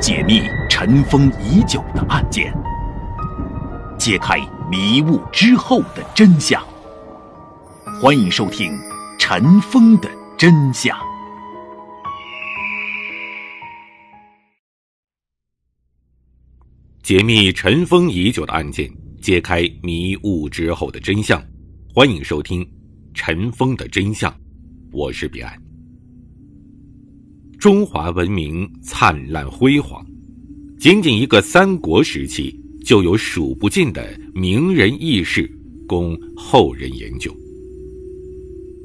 解密尘封已久的案件，揭开迷雾之后的真相。欢迎收听《尘封的真相》。解密尘封已久的案件，揭开迷雾之后的真相。欢迎收听《尘封的真相》，我是彼岸。中华文明灿烂辉煌，仅仅一个三国时期，就有数不尽的名人轶事供后人研究。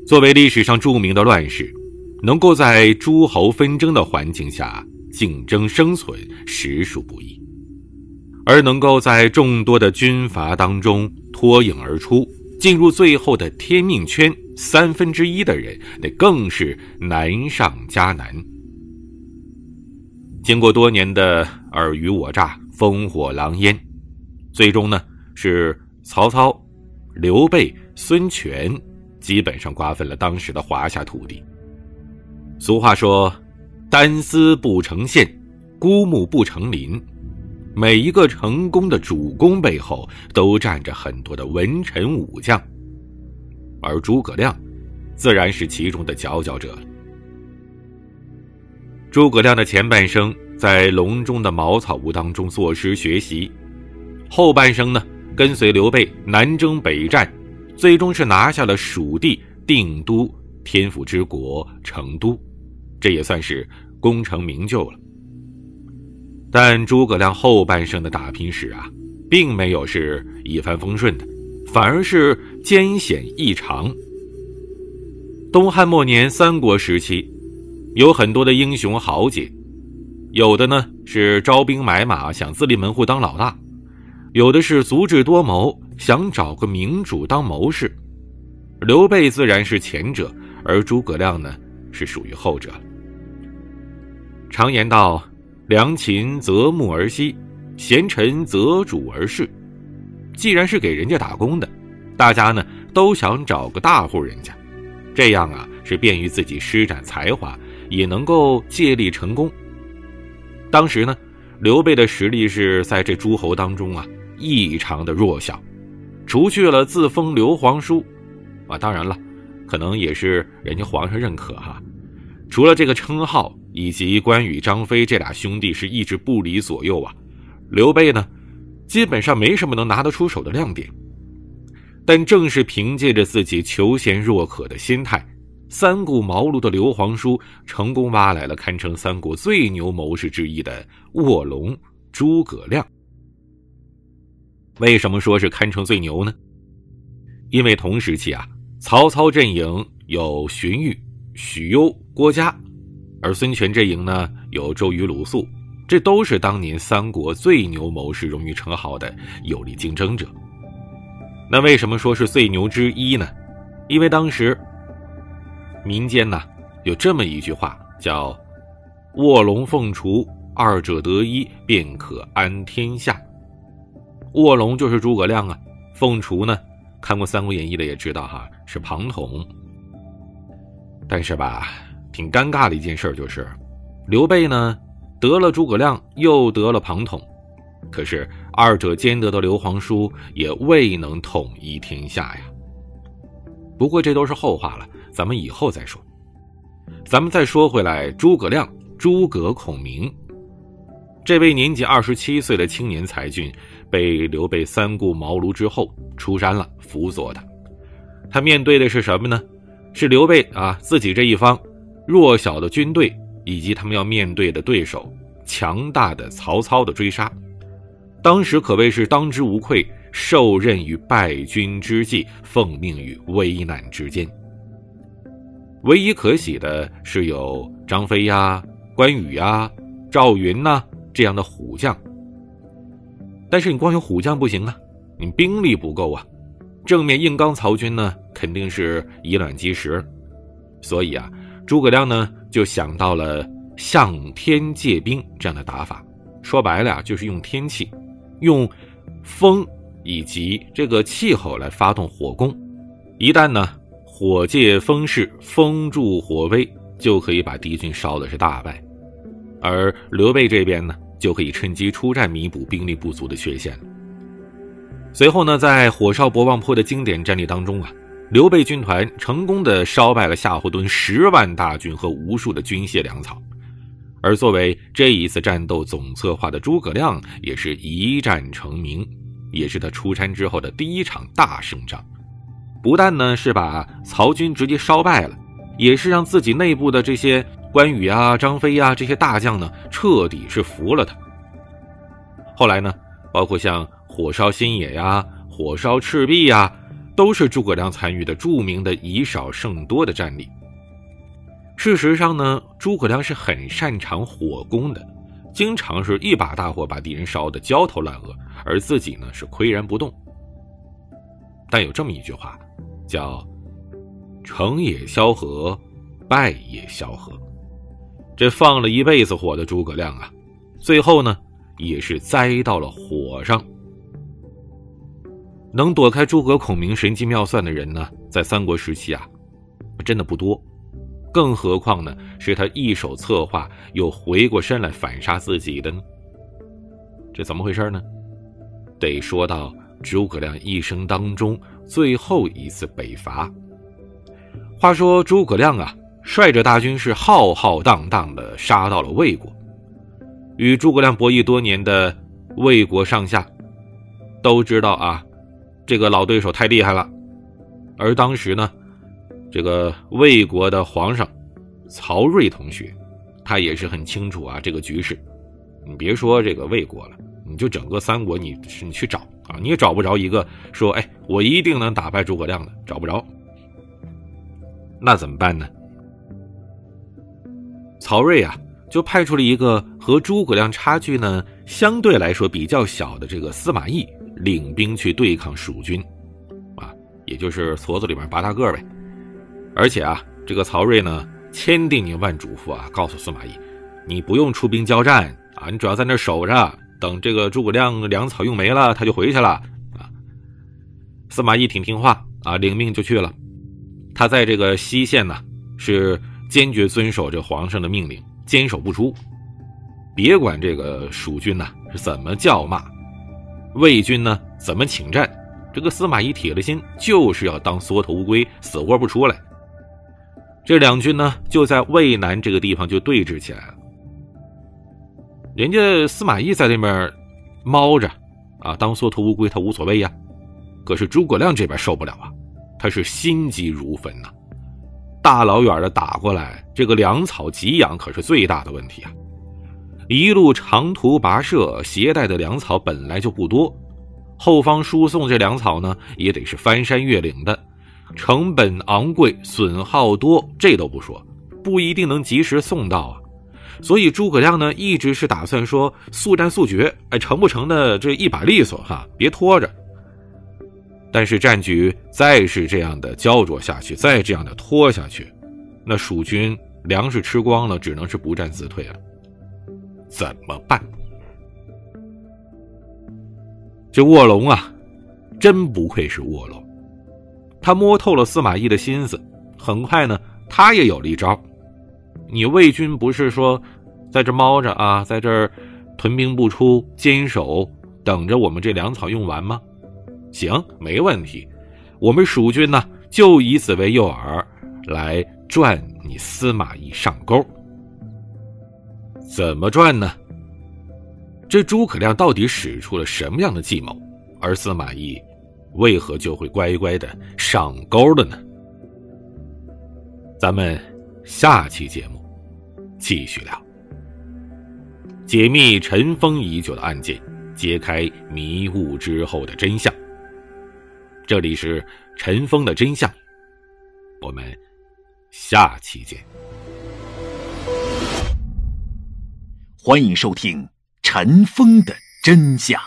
作为历史上著名的乱世，能够在诸侯纷争的环境下竞争生存，实属不易；而能够在众多的军阀当中脱颖而出，进入最后的天命圈三分之一的人，那更是难上加难。经过多年的尔虞我诈、烽火狼烟，最终呢是曹操、刘备、孙权基本上瓜分了当时的华夏土地。俗话说：“单丝不成线，孤木不成林。”每一个成功的主公背后，都站着很多的文臣武将，而诸葛亮自然是其中的佼佼者。诸葛亮的前半生在隆中的茅草屋当中作诗学习，后半生呢跟随刘备南征北战，最终是拿下了蜀地定都天府之国成都，这也算是功成名就了。但诸葛亮后半生的打拼史啊，并没有是一帆风顺的，反而是艰险异常。东汉末年、三国时期。有很多的英雄豪杰，有的呢是招兵买马，想自立门户当老大；有的是足智多谋，想找个明主当谋士。刘备自然是前者，而诸葛亮呢是属于后者。常言道：“良禽择木而栖，贤臣择主而事。”既然是给人家打工的，大家呢都想找个大户人家，这样啊是便于自己施展才华。也能够借力成功。当时呢，刘备的实力是在这诸侯当中啊异常的弱小，除去了自封刘皇叔，啊，当然了，可能也是人家皇上认可哈。除了这个称号，以及关羽、张飞这俩兄弟是一直不离左右啊，刘备呢，基本上没什么能拿得出手的亮点。但正是凭借着自己求贤若渴的心态。三顾茅庐的刘皇叔成功挖来了堪称三国最牛谋士之一的卧龙诸葛亮。为什么说是堪称最牛呢？因为同时期啊，曹操阵营有荀彧、许攸、郭嘉，而孙权阵营呢有周瑜、鲁肃，这都是当年三国最牛谋士荣誉称号的有力竞争者。那为什么说是最牛之一呢？因为当时。民间呢，有这么一句话，叫“卧龙凤雏，二者得一，便可安天下”。卧龙就是诸葛亮啊，凤雏呢，看过《三国演义》的也知道哈，是庞统。但是吧，挺尴尬的一件事就是，刘备呢得了诸葛亮，又得了庞统，可是二者兼得的刘皇叔也未能统一天下呀。不过这都是后话了。咱们以后再说。咱们再说回来，诸葛亮，诸葛孔明，这位年仅二十七岁的青年才俊，被刘备三顾茅庐之后出山了，辅佐他。他面对的是什么呢？是刘备啊自己这一方弱小的军队，以及他们要面对的对手强大的曹操的追杀。当时可谓是当之无愧，受任于败军之际，奉命于危难之间。唯一可喜的是有张飞呀、关羽呀、赵云呐这样的虎将，但是你光有虎将不行啊，你兵力不够啊，正面硬刚曹军呢肯定是以卵击石，所以啊，诸葛亮呢就想到了向天借兵这样的打法，说白了啊就是用天气，用风以及这个气候来发动火攻，一旦呢。火借风势，风助火威，就可以把敌军烧的是大败。而刘备这边呢，就可以趁机出战，弥补兵力不足的缺陷。随后呢，在火烧博望坡的经典战例当中啊，刘备军团成功的烧败了夏侯惇十万大军和无数的军械粮草，而作为这一次战斗总策划的诸葛亮也是一战成名，也是他出山之后的第一场大胜仗。不但呢是把曹军直接烧败了，也是让自己内部的这些关羽啊、张飞呀这些大将呢彻底是服了他。后来呢，包括像。火烧新野呀，火烧赤壁呀，都是诸葛亮参与的著名的以少胜多的战例。事实上呢，诸葛亮是很擅长火攻的，经常是一把大火把敌人烧得焦头烂额，而自己呢是岿然不动。但有这么一句话，叫“成也萧何，败也萧何”。这放了一辈子火的诸葛亮啊，最后呢也是栽到了火上。能躲开诸葛孔明神机妙算的人呢，在三国时期啊，真的不多。更何况呢，是他一手策划又回过身来反杀自己的呢？这怎么回事呢？得说到诸葛亮一生当中最后一次北伐。话说诸葛亮啊，率着大军是浩浩荡荡的杀到了魏国，与诸葛亮博弈多年的魏国上下都知道啊。这个老对手太厉害了，而当时呢，这个魏国的皇上曹睿同学，他也是很清楚啊这个局势。你别说这个魏国了，你就整个三国，你你去找啊，你也找不着一个说，哎，我一定能打败诸葛亮的，找不着。那怎么办呢？曹睿啊，就派出了一个和诸葛亮差距呢相对来说比较小的这个司马懿。领兵去对抗蜀军，啊，也就是矬子里面拔大个呗。而且啊，这个曹睿呢，千叮咛万嘱咐啊，告诉司马懿，你不用出兵交战啊，你主要在那守着，等这个诸葛亮粮草用没了，他就回去了啊。司马懿挺听话啊，领命就去了。他在这个西线呢，是坚决遵守这皇上的命令，坚守不出。别管这个蜀军呢是怎么叫骂。魏军呢？怎么请战？这个司马懿铁了心，就是要当缩头乌龟，死活不出来。这两军呢，就在渭南这个地方就对峙起来了。人家司马懿在那边猫着，啊，当缩头乌龟他无所谓呀。可是诸葛亮这边受不了啊，他是心急如焚呐，大老远的打过来，这个粮草给养可是最大的问题啊。一路长途跋涉，携带的粮草本来就不多，后方输送这粮草呢，也得是翻山越岭的，成本昂贵，损耗多，这都不说，不一定能及时送到啊。所以诸葛亮呢，一直是打算说速战速决，哎，成不成的这一把利索哈，别拖着。但是战局再是这样的焦灼下去，再这样的拖下去，那蜀军粮食吃光了，只能是不战自退了。怎么办？这卧龙啊，真不愧是卧龙，他摸透了司马懿的心思。很快呢，他也有了一招。你魏军不是说在这猫着啊，在这儿屯兵不出，坚守等着我们这粮草用完吗？行，没问题。我们蜀军呢，就以此为诱饵，来赚你司马懿上钩。怎么赚呢？这诸葛亮到底使出了什么样的计谋？而司马懿为何就会乖乖的上钩了呢？咱们下期节目继续聊，解密尘封已久的案件，揭开迷雾之后的真相。这里是尘封的真相，我们下期见。欢迎收听《尘封的真相》。